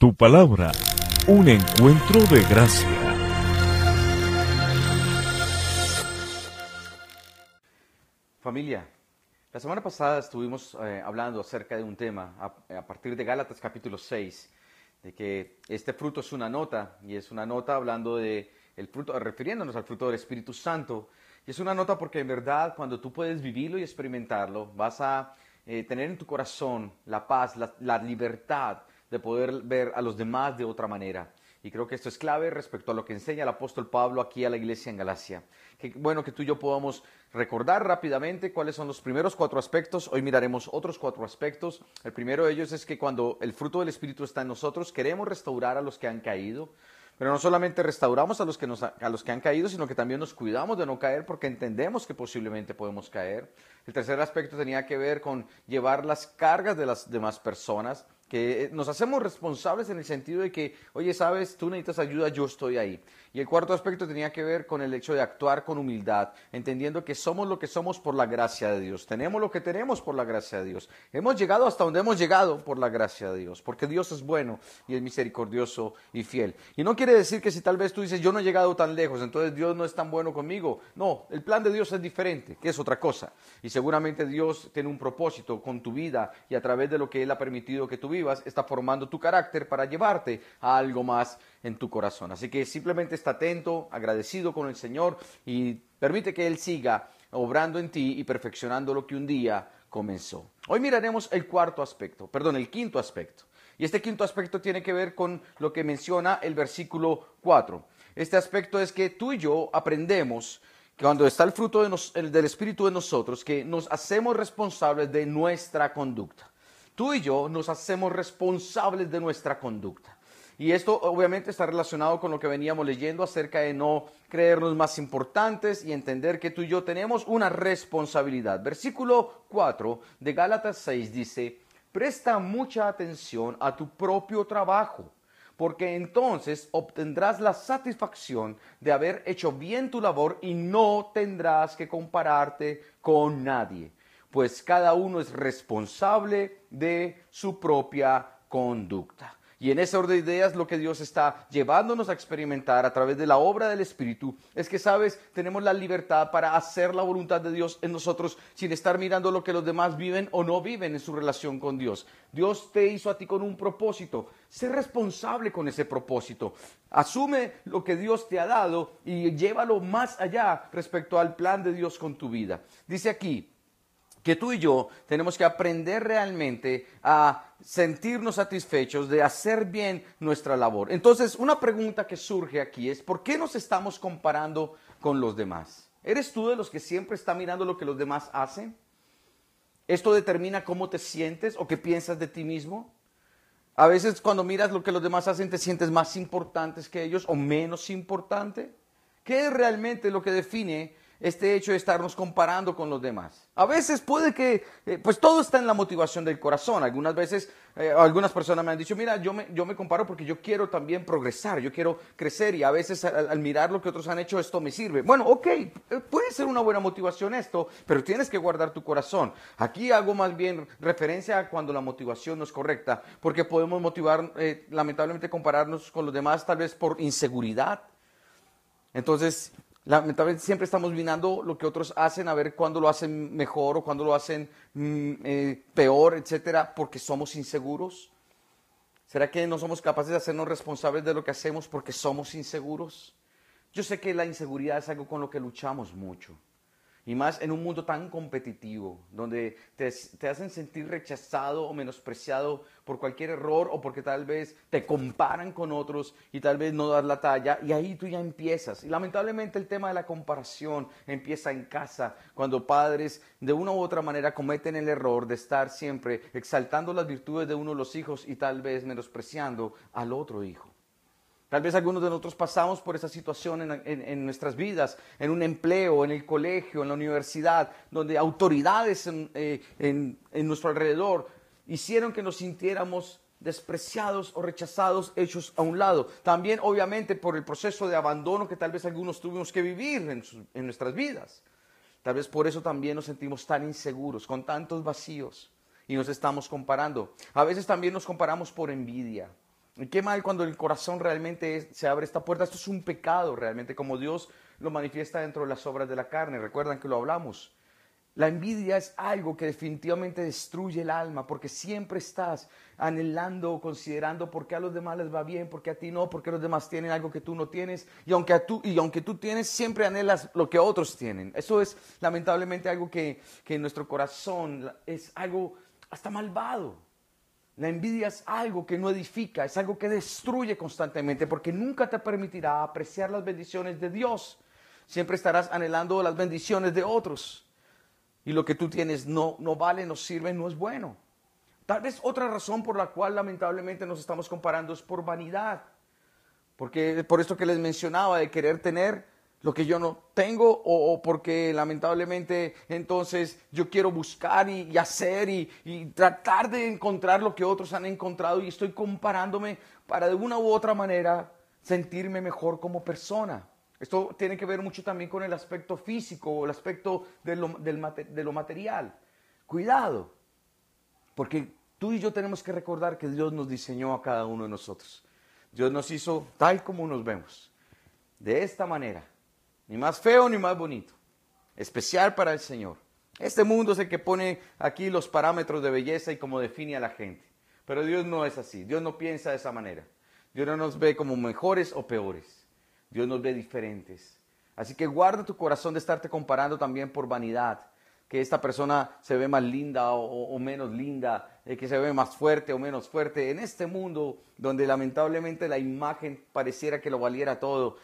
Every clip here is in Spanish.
Tu palabra, un encuentro de gracia. Familia, la semana pasada estuvimos eh, hablando acerca de un tema a, partir de Gálatas capítulo 6, de que este fruto es una nota y es una nota hablando de el fruto, refiriéndonos al fruto del Espíritu Santo. Y es una nota porque en verdad cuando tú puedes vivirlo y experimentarlo, vas a eh, tener en tu corazón la paz, la libertad de poder ver a los demás de otra manera. Y creo que esto es clave respecto a lo que enseña el apóstol Pablo aquí a la iglesia en Galacia. Qué bueno que tú y yo podamos recordar rápidamente cuáles son los primeros cuatro aspectos. Hoy miraremos otros cuatro aspectos. El primero de ellos es que cuando el fruto del Espíritu está en nosotros, queremos restaurar a los que han caído. Pero no solamente restauramos a los, que nos, a los que han caído, sino que también nos cuidamos de no caer porque entendemos que posiblemente podemos caer. El tercer aspecto tenía que ver con llevar las cargas de las demás personas que eh, nos hacemos responsables en el sentido de que, oye, sabes, tú necesitas ayuda, yo estoy ahí. Y el cuarto aspecto tenía que ver con el hecho de actuar con humildad, entendiendo que somos lo que somos por la gracia de Dios, tenemos lo que tenemos por la gracia de Dios, hemos llegado hasta donde hemos llegado por la gracia de Dios, porque Dios es bueno y es misericordioso y fiel. Y no quiere decir que si tal vez tú dices, yo no he llegado tan lejos, entonces Dios no es tan bueno conmigo. No, el plan de Dios es diferente, que es otra cosa. Y seguramente Dios tiene un propósito con tu vida y a través de lo que Él ha permitido que tú está formando tu carácter para llevarte a algo más en tu corazón. Así que simplemente está atento, agradecido con el Señor y permite que Él siga obrando en ti y perfeccionando lo que un día comenzó. Hoy miraremos el cuarto aspecto, perdón, el quinto aspecto. Y este quinto aspecto tiene que ver con lo que menciona el versículo 4. Este aspecto es que tú y yo aprendemos que cuando está el fruto de nos, el, del Espíritu en nosotros, que nos hacemos responsables de nuestra conducta. Tú y yo nos hacemos responsables de nuestra conducta. Y esto obviamente está relacionado con lo que veníamos leyendo acerca de no creernos más importantes y entender que tú y yo tenemos una responsabilidad. Versículo 4 de Gálatas 6 dice, presta mucha atención a tu propio trabajo, porque entonces obtendrás la satisfacción de haber hecho bien tu labor y no tendrás que compararte con nadie, pues cada uno es responsable de su propia conducta. Y en ese orden de ideas lo que Dios está llevándonos a experimentar a través de la obra del Espíritu es que, sabes, tenemos la libertad para hacer la voluntad de Dios en nosotros sin estar mirando lo que los demás viven o no viven en su relación con Dios. Dios te hizo a ti con un propósito. Sé responsable con ese propósito. Asume lo que Dios te ha dado y llévalo más allá respecto al plan de Dios con tu vida. Dice aquí, que tú y yo tenemos que aprender realmente a sentirnos satisfechos de hacer bien nuestra labor. Entonces, una pregunta que surge aquí es, ¿por qué nos estamos comparando con los demás? ¿Eres tú de los que siempre está mirando lo que los demás hacen? ¿Esto determina cómo te sientes o qué piensas de ti mismo? A veces cuando miras lo que los demás hacen te sientes más importante que ellos o menos importante. ¿Qué es realmente lo que define este hecho de estarnos comparando con los demás. A veces puede que, eh, pues todo está en la motivación del corazón. Algunas veces, eh, algunas personas me han dicho, mira, yo me, yo me comparo porque yo quiero también progresar, yo quiero crecer y a veces al, mirar lo que otros han hecho, esto me sirve. Bueno, ok, eh, puede ser una buena motivación esto, pero tienes que guardar tu corazón. Aquí hago más bien referencia a cuando la motivación no es correcta, porque podemos motivar, lamentablemente, compararnos con los demás tal vez por inseguridad. Entonces, Lamentablemente siempre estamos mirando lo que otros hacen, a ver cuándo lo hacen mejor o cuándo lo hacen mm, eh, peor, etcétera, porque somos inseguros. ¿Será que no somos capaces de hacernos responsables de lo que hacemos porque somos inseguros? Yo sé que la inseguridad es algo con lo que luchamos mucho. Y más en un mundo tan competitivo, donde te, hacen sentir rechazado o menospreciado por cualquier error o porque tal vez te comparan con otros y tal vez no dar la talla. Y ahí tú ya empiezas. Y lamentablemente el tema de la comparación empieza en casa, cuando padres de una u otra manera cometen el error de estar siempre exaltando las virtudes de uno de los hijos y tal vez menospreciando al otro hijo. Tal vez algunos de nosotros pasamos por esa situación en, nuestras vidas, en un empleo, en el colegio, en la universidad, donde autoridades en, eh, en nuestro alrededor hicieron que nos sintiéramos despreciados o rechazados, hechos a un lado. También, obviamente, por el proceso de abandono que tal vez algunos tuvimos que vivir en nuestras vidas. Tal vez por eso también nos sentimos tan inseguros, con tantos vacíos, y nos estamos comparando. A veces también nos comparamos por envidia. Qué mal cuando el corazón realmente se abre esta puerta. Esto es un pecado realmente, como Dios lo manifiesta dentro de las obras de la carne. Recuerdan que lo hablamos. La envidia es algo que definitivamente destruye el alma porque siempre estás anhelando considerando por qué a los demás les va bien, por qué a ti no, por qué los demás tienen algo que tú no tienes y aunque, tú, y aunque tú tienes, siempre anhelas lo que otros tienen. Eso es lamentablemente algo que, que en nuestro corazón es algo hasta malvado. La envidia es algo que no edifica, es algo que destruye constantemente porque nunca te permitirá apreciar las bendiciones de Dios. Siempre estarás anhelando las bendiciones de otros y lo que tú tienes no, no vale, no sirve, no es bueno. Tal vez otra razón por la cual lamentablemente nos estamos comparando es por vanidad. Porque por esto que les mencionaba de querer tener lo que yo no tengo o, porque lamentablemente entonces yo quiero buscar y, hacer y, y, tratar de encontrar lo que otros han encontrado y estoy comparándome para de una u otra manera sentirme mejor como persona. Esto tiene que ver mucho también con el aspecto físico o el aspecto de lo, de lo material. Cuidado, porque tú y yo tenemos que recordar que Dios nos diseñó a cada uno de nosotros. Dios nos hizo tal como nos vemos, de esta manera, ni más feo ni más bonito, especial para el Señor. Este mundo es el que pone aquí los parámetros de belleza y cómo define a la gente. Pero Dios no es así, Dios no piensa de esa manera. Dios no nos ve como mejores o peores. Dios nos ve diferentes. Así que guarda tu corazón de estarte comparando también por vanidad, que esta persona se ve más linda o, menos linda, eh, que se ve más fuerte o menos fuerte. En este mundo donde lamentablemente la imagen pareciera que lo valiera todo,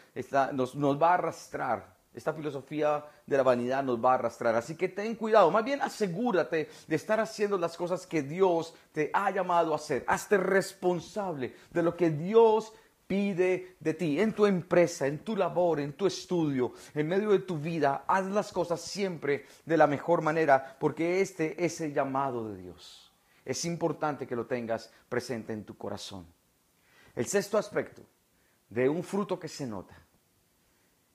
nos, nos va a arrastrar. Esta filosofía de la vanidad nos va a arrastrar. Así que ten cuidado. Más bien asegúrate de estar haciendo las cosas que Dios te ha llamado a hacer. Hazte responsable de lo que Dios pide de ti, en tu empresa, en tu labor, en tu estudio, en medio de tu vida, haz las cosas siempre de la mejor manera, porque este es el llamado de Dios. Es importante que lo tengas presente en tu corazón. El sexto aspecto de un fruto que se nota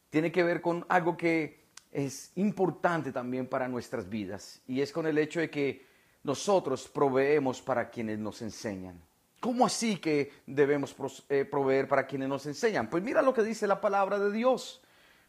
tiene que ver con algo que es importante también para nuestras vidas y es con el hecho de que nosotros proveemos para quienes nos enseñan. ¿Cómo así que debemos eh, proveer para quienes nos enseñan? Pues mira lo que dice la palabra de Dios.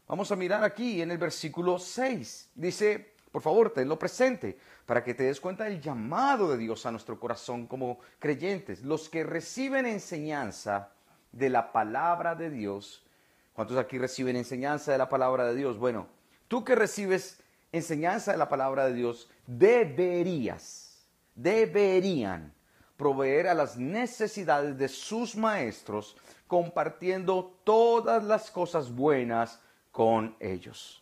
Vamos a mirar aquí en el versículo 6. Dice, por favor, tenlo presente para que te des cuenta del llamado de Dios a nuestro corazón como creyentes. Los que reciben enseñanza de la palabra de Dios. ¿Cuántos aquí reciben enseñanza de la palabra de Dios? Bueno, tú que recibes enseñanza de la palabra de Dios, deberías, deberían proveer a las necesidades de sus maestros, compartiendo todas las cosas buenas con ellos.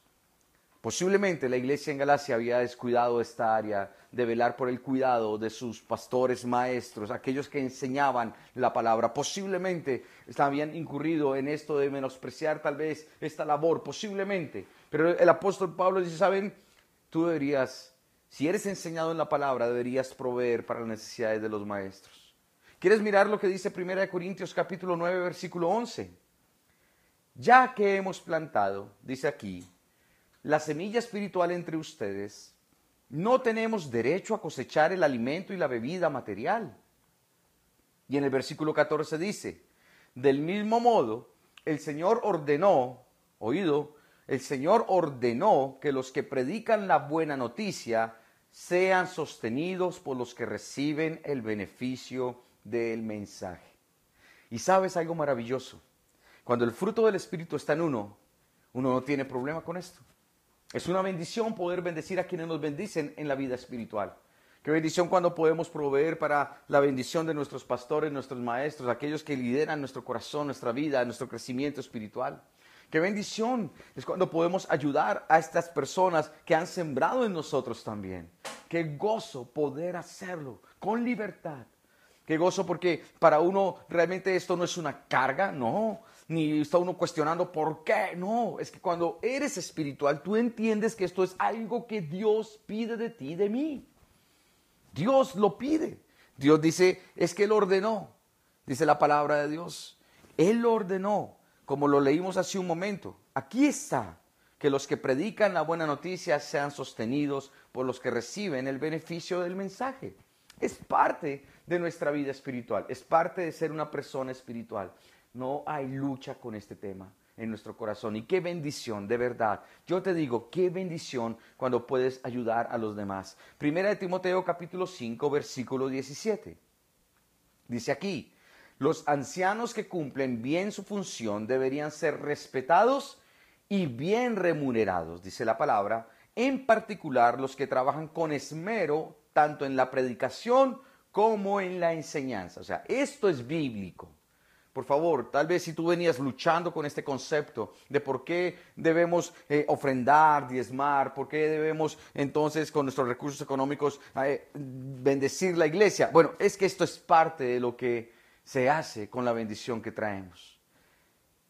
Posiblemente la iglesia en Galacia había descuidado esta área de velar por el cuidado de sus pastores maestros, aquellos que enseñaban la palabra. Posiblemente habían incurrido en esto de menospreciar tal vez esta labor, posiblemente. Pero el apóstol Pablo dice, ¿saben? Tú deberías si eres enseñado en la palabra, deberías proveer para las necesidades de los maestros. ¿Quieres mirar lo que dice 1 Corintios capítulo 9, versículo 11? Ya que hemos plantado, dice aquí, la semilla espiritual entre ustedes, no tenemos derecho a cosechar el alimento y la bebida material. Y en el versículo 14 dice, del mismo modo, el Señor ordenó, oído, el Señor ordenó que los que predican la buena noticia sean sostenidos por los que reciben el beneficio del mensaje. Y sabes algo maravilloso, cuando el fruto del Espíritu está en uno, uno no tiene problema con esto. Es una bendición poder bendecir a quienes nos bendicen en la vida espiritual. Qué bendición cuando podemos proveer para la bendición de nuestros pastores, nuestros maestros, aquellos que lideran nuestro corazón, nuestra vida, nuestro crecimiento espiritual. Qué bendición es cuando podemos ayudar a estas personas que han sembrado en nosotros también. Qué gozo poder hacerlo con libertad. Qué gozo porque para uno realmente esto no es una carga, no, ni está uno cuestionando por qué, no, es que cuando eres espiritual tú entiendes que esto es algo que Dios pide de ti, de mí. Dios lo pide. Dios dice, es que Él ordenó, dice la palabra de Dios. Él ordenó como lo leímos hace un momento. Aquí está, que los que predican la buena noticia sean sostenidos por los que reciben el beneficio del mensaje. Es parte de nuestra vida espiritual, es parte de ser una persona espiritual. No hay lucha con este tema en nuestro corazón. Y qué bendición, de verdad. Yo te digo, qué bendición cuando puedes ayudar a los demás. Primera de Timoteo capítulo 5, versículo 17. Dice aquí, los ancianos que cumplen bien su función deberían ser respetados y bien remunerados, dice la palabra, en particular los que trabajan con esmero tanto en la predicación como en la enseñanza. O sea, esto es bíblico. Por favor, tal vez si tú venías luchando con este concepto de por qué debemos eh, ofrendar, diezmar, por qué debemos entonces con nuestros recursos económicos eh, bendecir la iglesia. Bueno, es que esto es parte de lo que se hace con la bendición que traemos.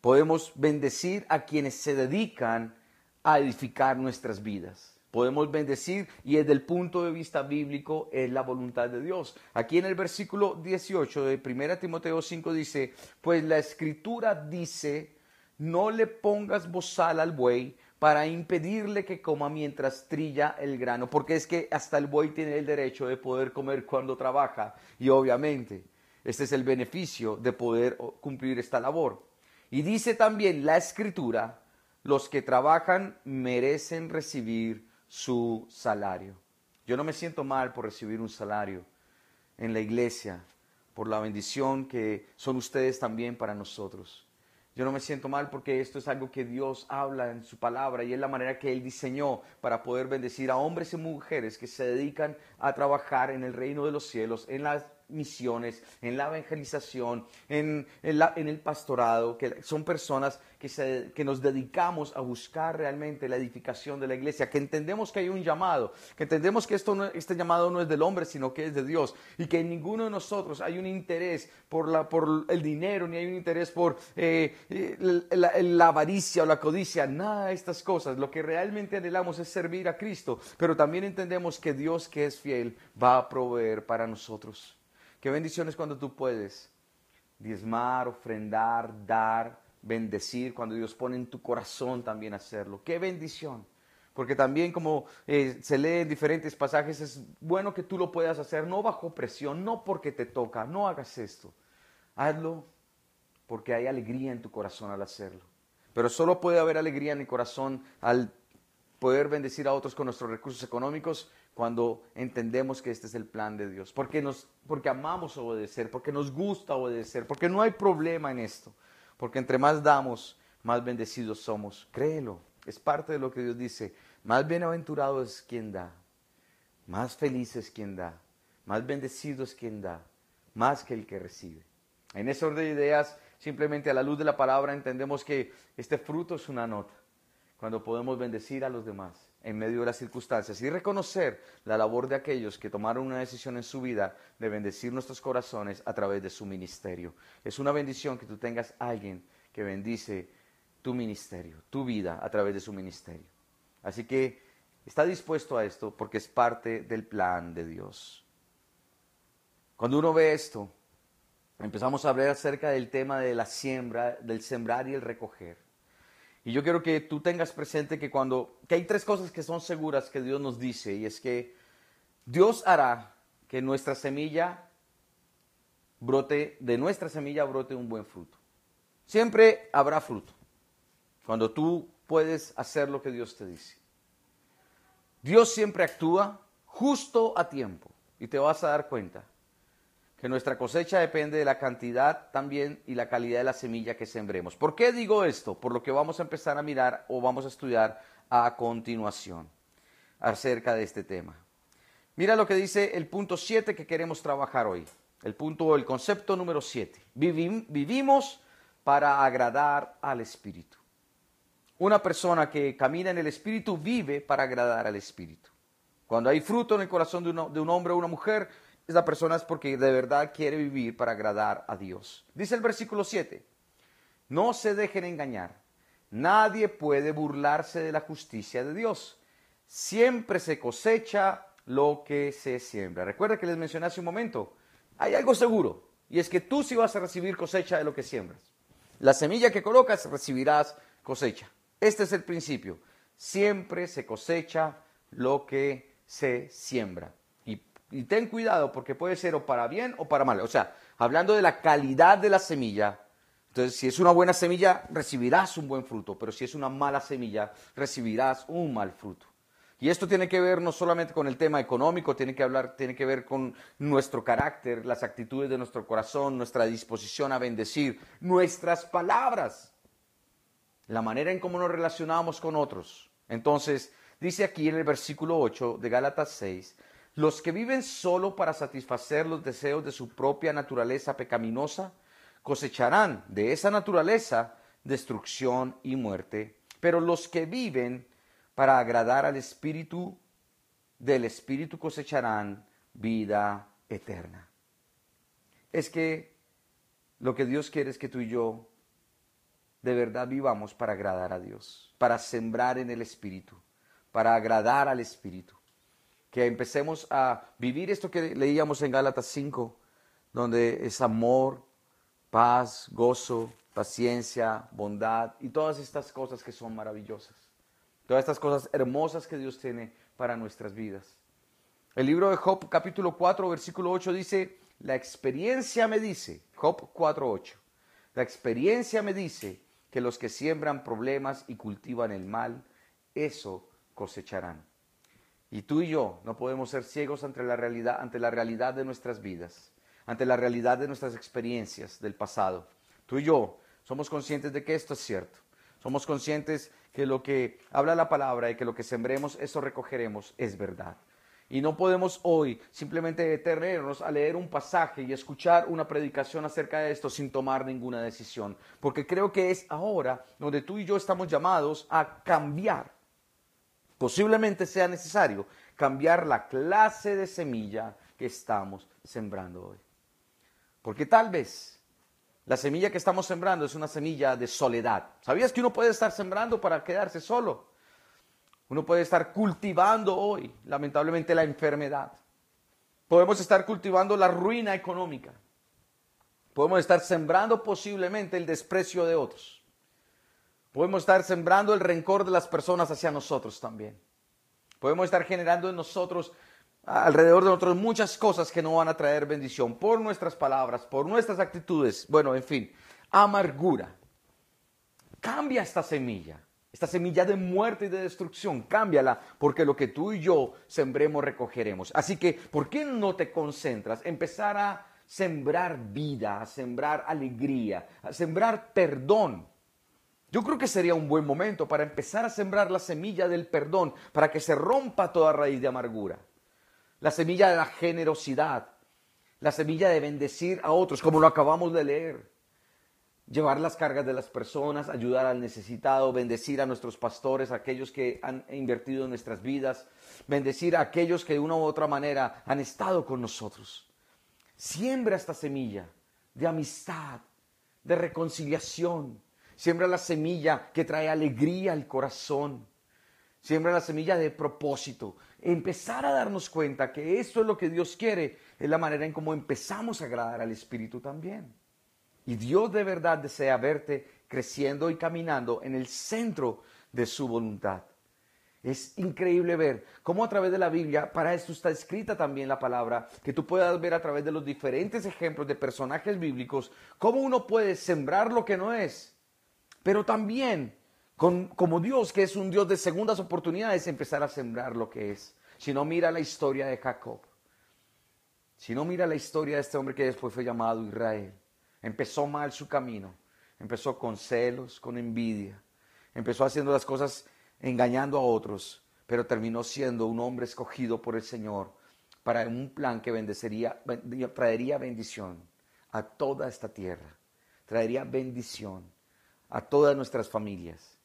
Podemos bendecir a quienes se dedican a edificar nuestras vidas podemos bendecir y desde el punto de vista bíblico es la voluntad de Dios. Aquí en el versículo 18 de 1 Timoteo 5 dice, pues la escritura dice, no le pongas bozal al buey para impedirle que coma mientras trilla el grano, porque es que hasta el buey tiene el derecho de poder comer cuando trabaja y obviamente este es el beneficio de poder cumplir esta labor. Y dice también la escritura, los que trabajan merecen recibir su salario. Yo no me siento mal por recibir un salario en la iglesia, por la bendición que son ustedes también para nosotros. Yo no me siento mal porque esto es algo que Dios habla en su palabra y es la manera que Él diseñó para poder bendecir a hombres y mujeres que se dedican a trabajar en el reino de los cielos, en las misiones, en la evangelización, en, el pastorado, que son personas que, que nos dedicamos a buscar realmente la edificación de la iglesia, que entendemos que hay un llamado, que entendemos que esto este llamado no es del hombre, sino que es de Dios, y que en ninguno de nosotros hay un interés por, la, por el dinero, ni hay un interés por eh, la, la avaricia o la codicia, nada de estas cosas. Lo que realmente anhelamos es servir a Cristo, pero también entendemos que Dios que es fiel va a proveer para nosotros. Qué bendiciones cuando tú puedes diezmar, ofrendar, dar, bendecir, cuando Dios pone en tu corazón también hacerlo. Qué bendición. Porque también como eh, se lee en diferentes pasajes, es bueno que tú lo puedas hacer, no bajo presión, no porque te toca, no hagas esto. Hazlo porque hay alegría en tu corazón al hacerlo. Pero solo puede haber alegría en mi corazón al poder bendecir a otros con nuestros recursos económicos cuando entendemos que este es el plan de Dios, porque, nos, porque amamos obedecer, porque nos gusta obedecer, porque no hay problema en esto, porque entre más damos, más bendecidos somos. Créelo, es parte de lo que Dios dice. Más bienaventurado es quien da, más feliz es quien da, más bendecido es quien da, más que el que recibe. En ese orden de ideas, simplemente a la luz de la palabra entendemos que este fruto es una nota, cuando podemos bendecir a los demás en medio de las circunstancias y reconocer la labor de aquellos que tomaron una decisión en su vida de bendecir nuestros corazones a través de su ministerio. Es una bendición que tú tengas alguien que bendice tu ministerio, tu vida a través de su ministerio. Así que está dispuesto a esto porque es parte del plan de Dios. Cuando uno ve esto, empezamos a hablar acerca del tema de la siembra, del sembrar y el recoger. Y yo quiero que tú tengas presente que cuando, que hay tres cosas que son seguras que Dios nos dice, y es que Dios hará que nuestra semilla brote, de nuestra semilla brote un buen fruto. Siempre habrá fruto cuando tú puedes hacer lo que Dios te dice. Dios siempre actúa justo a tiempo y te vas a dar cuenta que nuestra cosecha depende de la cantidad también y la calidad de la semilla que sembremos. ¿Por qué digo esto? Por lo que vamos a empezar a mirar o vamos a estudiar a continuación acerca de este tema. Mira lo que dice el punto 7 que queremos trabajar hoy. El punto, el concepto número 7. vivimos para agradar al Espíritu. Una persona que camina en el Espíritu vive para agradar al Espíritu. Cuando hay fruto en el corazón de, de un hombre o una mujer, esa persona es porque de verdad quiere vivir para agradar a Dios. Dice el versículo 7, no se dejen engañar, nadie puede burlarse de la justicia de Dios. Siempre se cosecha lo que se siembra. Recuerda que les mencioné hace un momento, hay algo seguro, y es que tú sí vas a recibir cosecha de lo que siembras. La semilla que colocas recibirás cosecha. Este es el principio. Siempre se cosecha lo que se siembra Y ten cuidado porque puede ser o para bien o para mal. O sea, hablando de la calidad de la semilla, entonces si es una buena semilla, recibirás un buen fruto, pero si es una mala semilla, recibirás un mal fruto. Y esto tiene que ver no solamente con el tema económico, tiene que, hablar, tiene que ver con nuestro carácter, las actitudes de nuestro corazón, nuestra disposición a bendecir, nuestras palabras, la manera en cómo nos relacionamos con otros. Entonces, dice aquí en el versículo 8 de Gálatas 6, los que viven solo para satisfacer los deseos de su propia naturaleza pecaminosa, cosecharán de esa naturaleza destrucción y muerte. Pero los que viven para agradar al Espíritu, del Espíritu cosecharán vida eterna. Es que lo que Dios quiere es que tú y yo de verdad vivamos para agradar a Dios, para sembrar en el Espíritu, para agradar al Espíritu. Que empecemos a vivir esto que leíamos en Gálatas 5, donde es amor, paz, gozo, paciencia, bondad y todas estas cosas que son maravillosas. Todas estas cosas hermosas que Dios tiene para nuestras vidas. El libro de Job capítulo 4 versículo 8 dice, la experiencia me dice, Job 4.8, la experiencia me dice que los que siembran problemas y cultivan el mal, eso cosecharán. Y tú y yo no podemos ser ciegos ante la realidad, ante la realidad de nuestras vidas, ante la realidad de nuestras experiencias del pasado. Tú y yo somos conscientes de que esto es cierto. Somos conscientes que lo que habla la palabra y que lo que sembremos, eso recogeremos, es verdad. Y no podemos hoy simplemente detenernos a leer un pasaje y escuchar una predicación acerca de esto sin tomar ninguna decisión. Porque creo que es ahora donde tú y yo estamos llamados a cambiar. Posiblemente sea necesario cambiar la clase de semilla que estamos sembrando hoy. Porque tal vez la semilla que estamos sembrando es una semilla de soledad. ¿Sabías que uno puede estar sembrando para quedarse solo? Uno puede estar cultivando hoy, lamentablemente, la enfermedad. Podemos estar cultivando la ruina económica. Podemos estar sembrando posiblemente el desprecio de otros. Podemos estar sembrando el rencor de las personas hacia nosotros también. Podemos estar generando en nosotros, alrededor de nosotros, muchas cosas que no van a traer bendición por nuestras palabras, por nuestras actitudes. Bueno, en fin, amargura. Cambia esta semilla. Esta semilla de muerte y de destrucción, cámbiala, porque lo que tú y yo sembremos recogeremos. Así que, ¿por qué no te concentras? Empezar a sembrar vida, a sembrar alegría, a sembrar perdón. Yo creo que sería un buen momento para empezar a sembrar la semilla del perdón, para que se rompa toda raíz de amargura. La semilla de la generosidad, la semilla de bendecir a otros, como lo acabamos de leer llevar las cargas de las personas, ayudar al necesitado, bendecir a nuestros pastores, aquellos que han invertido en nuestras vidas, bendecir a aquellos que de una u otra manera han estado con nosotros. Siembra esta semilla de amistad, de reconciliación. Siembra la semilla que trae alegría al corazón. Siembra la semilla de propósito. Empezar a darnos cuenta que esto es lo que Dios quiere, es la manera en cómo empezamos a agradar al Espíritu también. Y Dios de verdad desea verte creciendo y caminando en el centro de su voluntad. Es increíble ver cómo a través de la Biblia, para esto está escrita también la palabra, que tú puedas ver a través de los diferentes ejemplos de personajes bíblicos, cómo uno puede sembrar lo que no es, pero también como Dios, que es un Dios de segundas oportunidades, empezar a sembrar lo que es. Si no, mira la historia de Jacob. Si no, mira la historia de este hombre que después fue llamado Israel. Empezó mal su camino. Empezó con celos, con envidia. Empezó haciendo las cosas engañando a otros, pero terminó siendo un hombre escogido por el Señor para un plan que bendecería, traería bendición a toda esta tierra. Traería bendición a todas nuestras familias,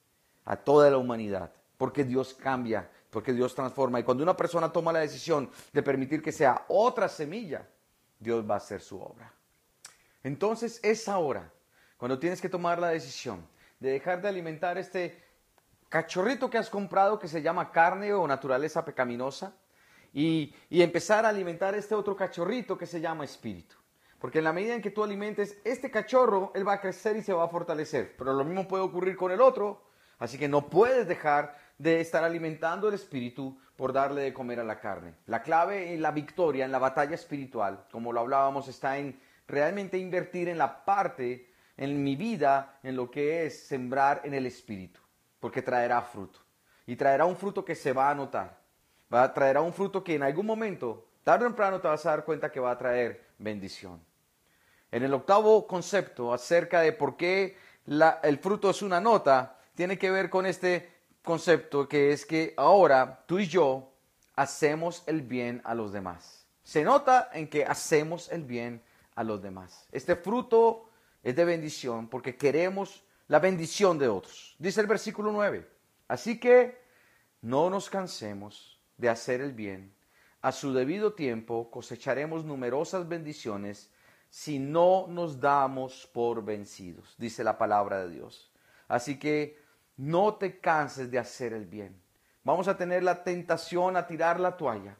a toda la humanidad, porque Dios cambia, porque Dios transforma. Y cuando una persona toma la decisión de permitir que sea otra semilla, Dios va a hacer su obra. Entonces es ahora cuando tienes que tomar la decisión de dejar de alimentar este cachorrito que has comprado que se llama carne o naturaleza pecaminosa y, empezar a alimentar este otro cachorrito que se llama espíritu. Porque en la medida en que tú alimentes este cachorro, él va a crecer y se va a fortalecer. Pero lo mismo puede ocurrir con el otro. Así que no puedes dejar de estar alimentando el espíritu por darle de comer a la carne. La clave en la victoria, en la batalla espiritual, como lo hablábamos, está en realmente invertir en la parte, en mi vida, en lo que es sembrar en el espíritu, porque traerá fruto. Y traerá un fruto que se va a notar. Va traerá un fruto que en algún momento, tarde o temprano, te vas a dar cuenta que va a traer bendición. En el octavo concepto acerca de por qué el fruto es una nota, tiene que ver con este concepto que es que ahora tú y yo hacemos el bien a los demás. Se nota en que hacemos el bien a los demás. Este fruto es de bendición porque queremos la bendición de otros. Dice el versículo 9. Así que no nos cansemos de hacer el bien. A su debido tiempo cosecharemos numerosas bendiciones si no nos damos por vencidos, dice la palabra de Dios. Así que no te canses de hacer el bien. Vamos a tener la tentación a tirar la toalla,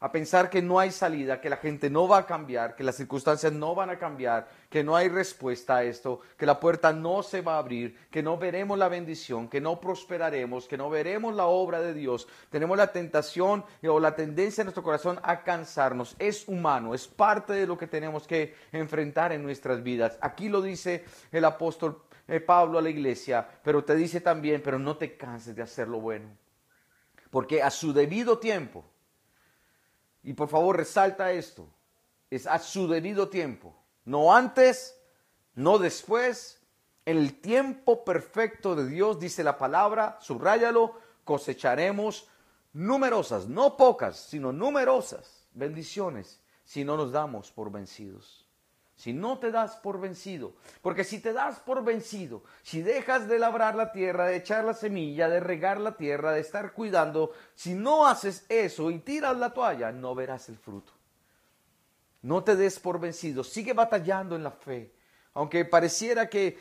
a pensar que no hay salida, que la gente no va a cambiar, que las circunstancias no van a cambiar, que no hay respuesta a esto, que la puerta no se va a abrir, que no veremos la bendición, que no prosperaremos, que no veremos la obra de Dios. Tenemos la tentación o la tendencia en nuestro corazón a cansarnos. Es humano, es parte de lo que tenemos que enfrentar en nuestras vidas. Aquí lo dice el apóstol eh, Pablo a la iglesia, pero te dice también, pero no te canses de hacer lo bueno. Porque a su debido tiempo, y por favor resalta esto, es a su debido tiempo, no antes, no después, en el tiempo perfecto de Dios, dice la palabra, subráyalo, cosecharemos numerosas, no pocas, sino numerosas bendiciones si no nos damos por vencidos si no te das por vencido. Porque si te das por vencido, si dejas de labrar la tierra, de echar la semilla, de regar la tierra, de estar cuidando, si no haces eso y tiras la toalla, no verás el fruto. No te des por vencido, sigue batallando en la fe. Aunque pareciera que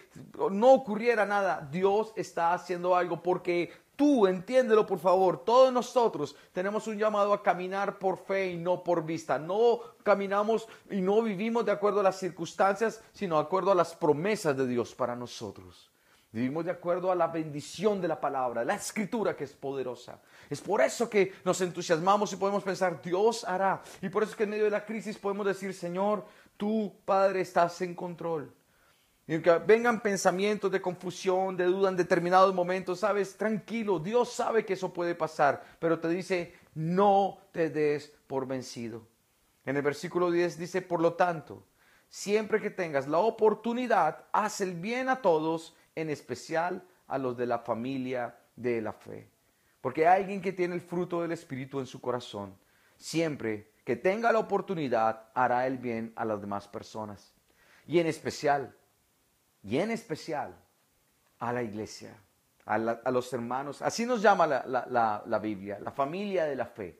no ocurriera nada, Dios está haciendo algo porque Tú entiéndelo por favor, todos nosotros tenemos un llamado a caminar por fe y no por vista. No caminamos y no vivimos de acuerdo a las circunstancias, sino de acuerdo a las promesas de Dios para nosotros. Vivimos de acuerdo a la bendición de la palabra, la escritura que es poderosa. Es por eso que nos entusiasmamos y podemos pensar, Dios hará. Y por eso es que en medio de la crisis podemos decir, Señor, tú, Padre, estás en control. Que vengan pensamientos de confusión, de duda en determinados momentos, sabes, tranquilo, Dios sabe que eso puede pasar, pero te dice, no te des por vencido. En el versículo 10 dice, por lo tanto, siempre que tengas la oportunidad, haz el bien a todos, en especial a los de la familia de la fe. Porque alguien que tiene el fruto del Espíritu en su corazón, siempre que tenga la oportunidad, hará el bien a las demás personas. Y en especial, y en especial a la iglesia, a, los hermanos. Así nos llama la, la Biblia, la familia de la fe.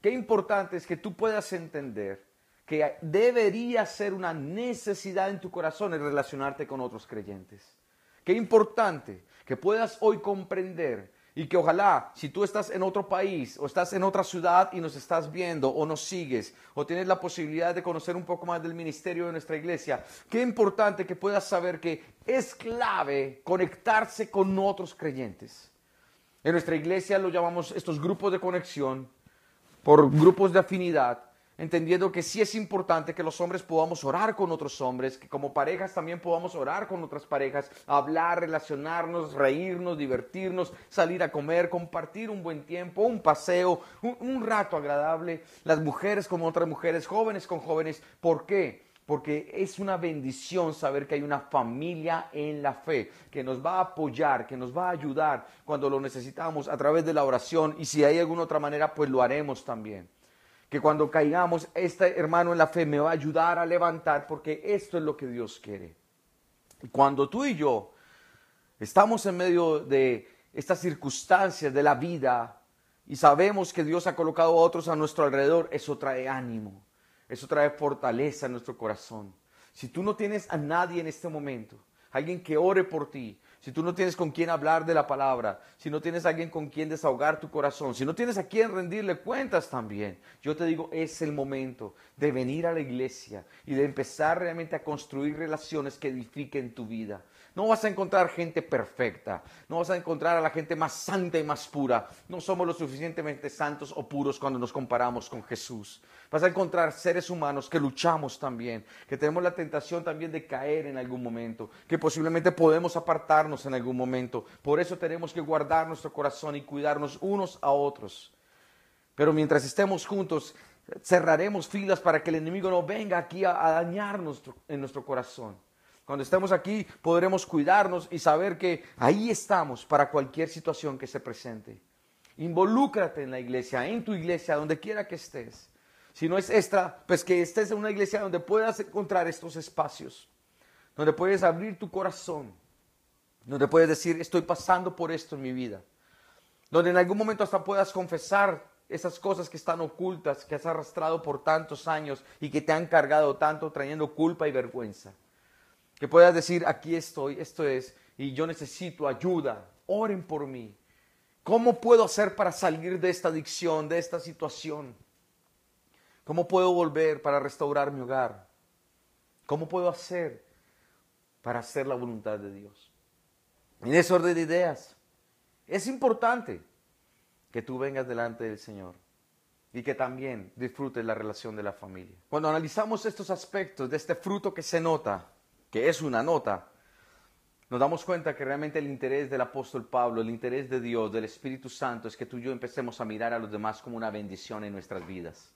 Qué importante es que tú puedas entender que debería ser una necesidad en tu corazón el relacionarte con otros creyentes. Qué importante que puedas hoy comprender y que ojalá, si tú estás en otro país o estás en otra ciudad y nos estás viendo o nos sigues o tienes la posibilidad de conocer un poco más del ministerio de nuestra iglesia, qué importante que puedas saber que es clave conectarse con otros creyentes. En nuestra iglesia lo llamamos estos grupos de conexión por grupos de afinidad entendiendo que sí es importante que los hombres podamos orar con otros hombres, que como parejas también podamos orar con otras parejas, hablar, relacionarnos, reírnos, divertirnos, salir a comer, compartir un buen tiempo, un paseo, un, rato agradable, las mujeres con otras mujeres, jóvenes con jóvenes. ¿Por qué? porque es una bendición saber que hay una familia en la fe que nos va a apoyar, que nos va a ayudar cuando lo necesitamos a través de la oración y si hay alguna otra manera, pues lo haremos también que cuando caigamos, este hermano en la fe me va a ayudar a levantar porque esto es lo que Dios quiere. Y cuando tú y yo estamos en medio de estas circunstancias de la vida y sabemos que Dios ha colocado a otros a nuestro alrededor, eso trae ánimo, eso trae fortaleza en nuestro corazón. Si tú no tienes a nadie en este momento, alguien que ore por ti, si tú no tienes con quién hablar de la palabra, si no tienes alguien con quien desahogar tu corazón, si no tienes a quien rendirle cuentas también, yo te digo, es el momento de venir a la iglesia y de empezar realmente a construir relaciones que edifiquen tu vida. No vas a encontrar gente perfecta, no vas a encontrar a la gente más santa y más pura. No somos lo suficientemente santos o puros cuando nos comparamos con Jesús. Vas a encontrar seres humanos que luchamos también, que tenemos la tentación también de caer en algún momento, que posiblemente podemos apartarnos en algún momento. Por eso tenemos que guardar nuestro corazón y cuidarnos unos a otros. Pero mientras estemos juntos, cerraremos filas para que el enemigo no venga aquí a, dañarnos en nuestro corazón. Cuando estemos aquí podremos cuidarnos y saber que ahí estamos para cualquier situación que se presente. Involúcrate en la iglesia, en tu iglesia, donde quiera que estés. Si no es esta, pues que estés en una iglesia donde puedas encontrar estos espacios, donde puedes abrir tu corazón, donde puedes decir, estoy pasando por esto en mi vida, donde en algún momento hasta puedas confesar esas cosas que están ocultas, que has arrastrado por tantos años y que te han cargado tanto, trayendo culpa y vergüenza. Que puedas decir, aquí estoy, esto es, y yo necesito ayuda, oren por mí. ¿Cómo puedo hacer para salir de esta adicción, de esta situación? ¿Cómo puedo volver para restaurar mi hogar? ¿Cómo puedo hacer para hacer la voluntad de Dios? En ese orden de ideas, es importante que tú vengas delante del Señor y que también disfrutes la relación de la familia. Cuando analizamos estos aspectos de este fruto que se nota, que es una nota, nos damos cuenta que realmente el interés del apóstol Pablo, el interés de Dios, del Espíritu Santo, es que tú y yo empecemos a mirar a los demás como una bendición en nuestras vidas.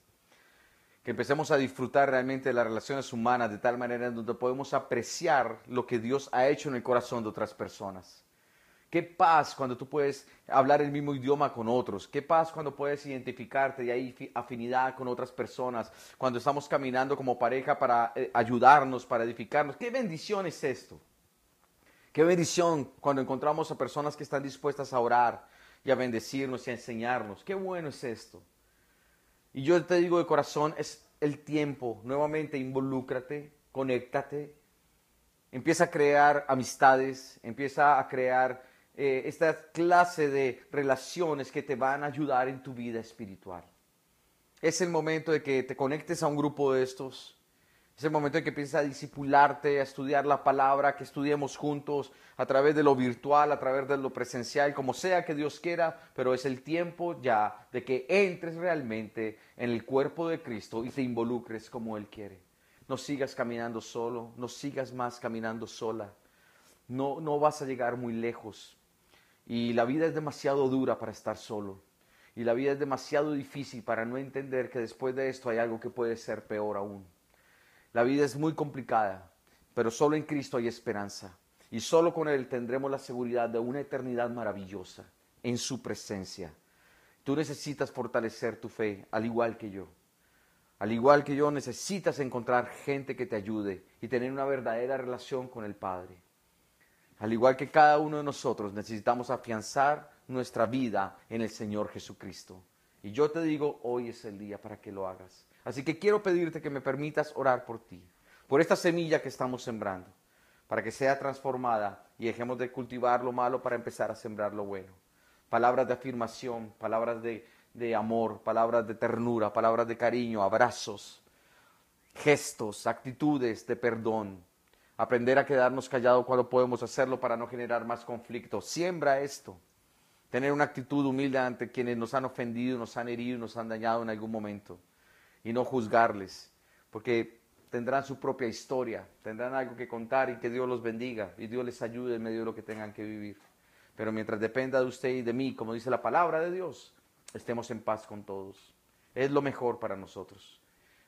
Que empecemos a disfrutar realmente de las relaciones humanas de tal manera en donde podemos apreciar lo que Dios ha hecho en el corazón de otras personas. Qué paz cuando tú puedes hablar el mismo idioma con otros. Qué paz cuando puedes identificarte y hay afinidad con otras personas. Cuando estamos caminando como pareja para eh, ayudarnos, para edificarnos. Qué bendición es esto. Qué bendición cuando encontramos a personas que están dispuestas a orar y a bendecirnos y a enseñarnos. Qué bueno es esto. Y yo te digo de corazón, es el tiempo. Nuevamente, involúcrate, conéctate. Empieza a crear amistades, empieza a crear eh, esta clase de relaciones que te van a ayudar en tu vida espiritual. Es el momento de que te conectes a un grupo de estos. Es el momento de que empieces a disipularte, a estudiar la palabra, que estudiemos juntos a través de lo virtual, a través de lo presencial, como sea que Dios quiera, pero es el tiempo ya de que entres realmente en el cuerpo de Cristo y te involucres como Él quiere. No sigas caminando solo, no sigas más caminando sola. No, no vas a llegar muy lejos. Y la vida es demasiado dura para estar solo. Y la vida es demasiado difícil para no entender que después de esto hay algo que puede ser peor aún. La vida es muy complicada, pero solo en Cristo hay esperanza. Y solo con Él tendremos la seguridad de una eternidad maravillosa en su presencia. Tú necesitas fortalecer tu fe, al igual que yo. Al igual que yo, necesitas encontrar gente que te ayude y tener una verdadera relación con el Padre. Al igual que cada uno de nosotros necesitamos afianzar nuestra vida en el Señor Jesucristo. Y yo te digo, hoy es el día para que lo hagas. Así que quiero pedirte que me permitas orar por ti, por esta semilla que estamos sembrando, para que sea transformada y dejemos de cultivar lo malo para empezar a sembrar lo bueno. Palabras de afirmación, palabras de, de amor, palabras de ternura, palabras de cariño, abrazos, gestos, actitudes de perdón, aprender a quedarnos callados cuando podemos hacerlo para no generar más conflicto. Siembra esto. Tener una actitud humilde ante quienes nos han ofendido, nos han herido, nos han dañado en algún momento. Y no juzgarles, porque tendrán su propia historia, tendrán algo que contar y que Dios los bendiga y Dios les ayude en medio de lo que tengan que vivir. Pero mientras dependa de usted y de mí, como dice la palabra de Dios, estemos en paz con todos. Es lo mejor para nosotros.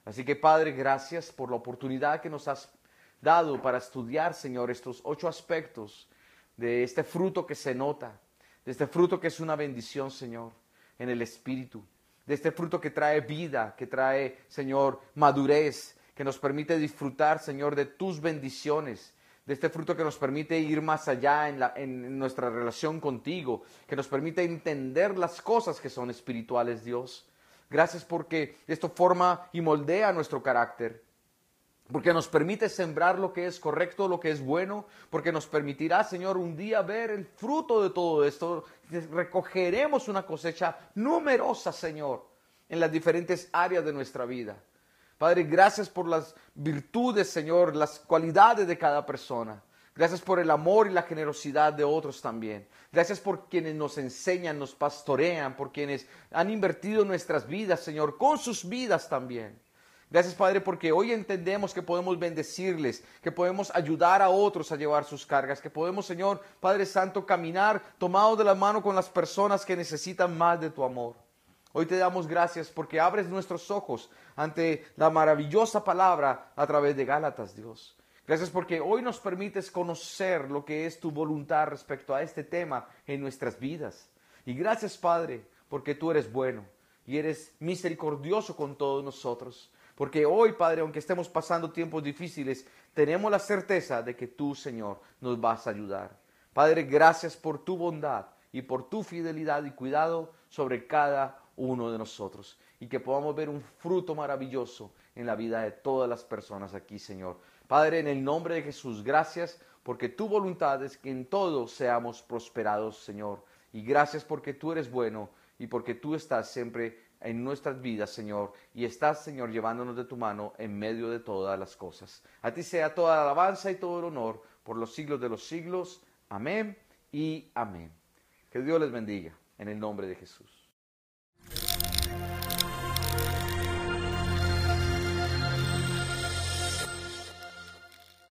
Así que Padre, gracias por la oportunidad que nos has dado para estudiar, Señor, estos ocho aspectos de este fruto que se nota, de este fruto que es una bendición, Señor, en el Espíritu, de este fruto que trae vida, que trae, Señor, madurez, que nos permite disfrutar, Señor, de tus bendiciones, de este fruto que nos permite ir más allá en, la, en nuestra relación contigo, que nos permite entender las cosas que son espirituales, Dios. Gracias porque esto forma y moldea nuestro carácter. Porque nos permite sembrar lo que es correcto, lo que es bueno, porque nos permitirá, Señor, un día ver el fruto de todo esto. Recogeremos una cosecha numerosa, Señor, en las diferentes áreas de nuestra vida. Padre, gracias por las virtudes, Señor, las cualidades de cada persona. Gracias por el amor y la generosidad de otros también. Gracias por quienes nos enseñan, nos pastorean, por quienes han invertido nuestras vidas, Señor, con sus vidas también. Gracias, Padre, porque hoy entendemos que podemos bendecirles, que podemos ayudar a otros a llevar sus cargas, que podemos, Señor, Padre Santo, caminar tomados de la mano con las personas que necesitan más de tu amor. Hoy te damos gracias porque abres nuestros ojos ante la maravillosa palabra a través de Gálatas, Dios. Gracias porque hoy nos permites conocer lo que es tu voluntad respecto a este tema en nuestras vidas. Y gracias, Padre, porque tú eres bueno y eres misericordioso con todos nosotros. Porque hoy, Padre, aunque estemos pasando tiempos difíciles, tenemos la certeza de que tú, Señor, nos vas a ayudar. Padre, gracias por tu bondad y por tu fidelidad y cuidado sobre cada uno de nosotros y que podamos ver un fruto maravilloso en la vida de todas las personas aquí, Señor. Padre, en el nombre de Jesús, gracias porque tu voluntad es que en todo seamos prosperados, Señor. Y gracias porque tú eres bueno y porque tú estás siempre en nuestras vidas, Señor, y estás, Señor, llevándonos de tu mano en medio de todas las cosas. A ti sea toda la alabanza y todo el honor por los siglos de los siglos. Amén y amén. Que Dios les bendiga en el nombre de Jesús.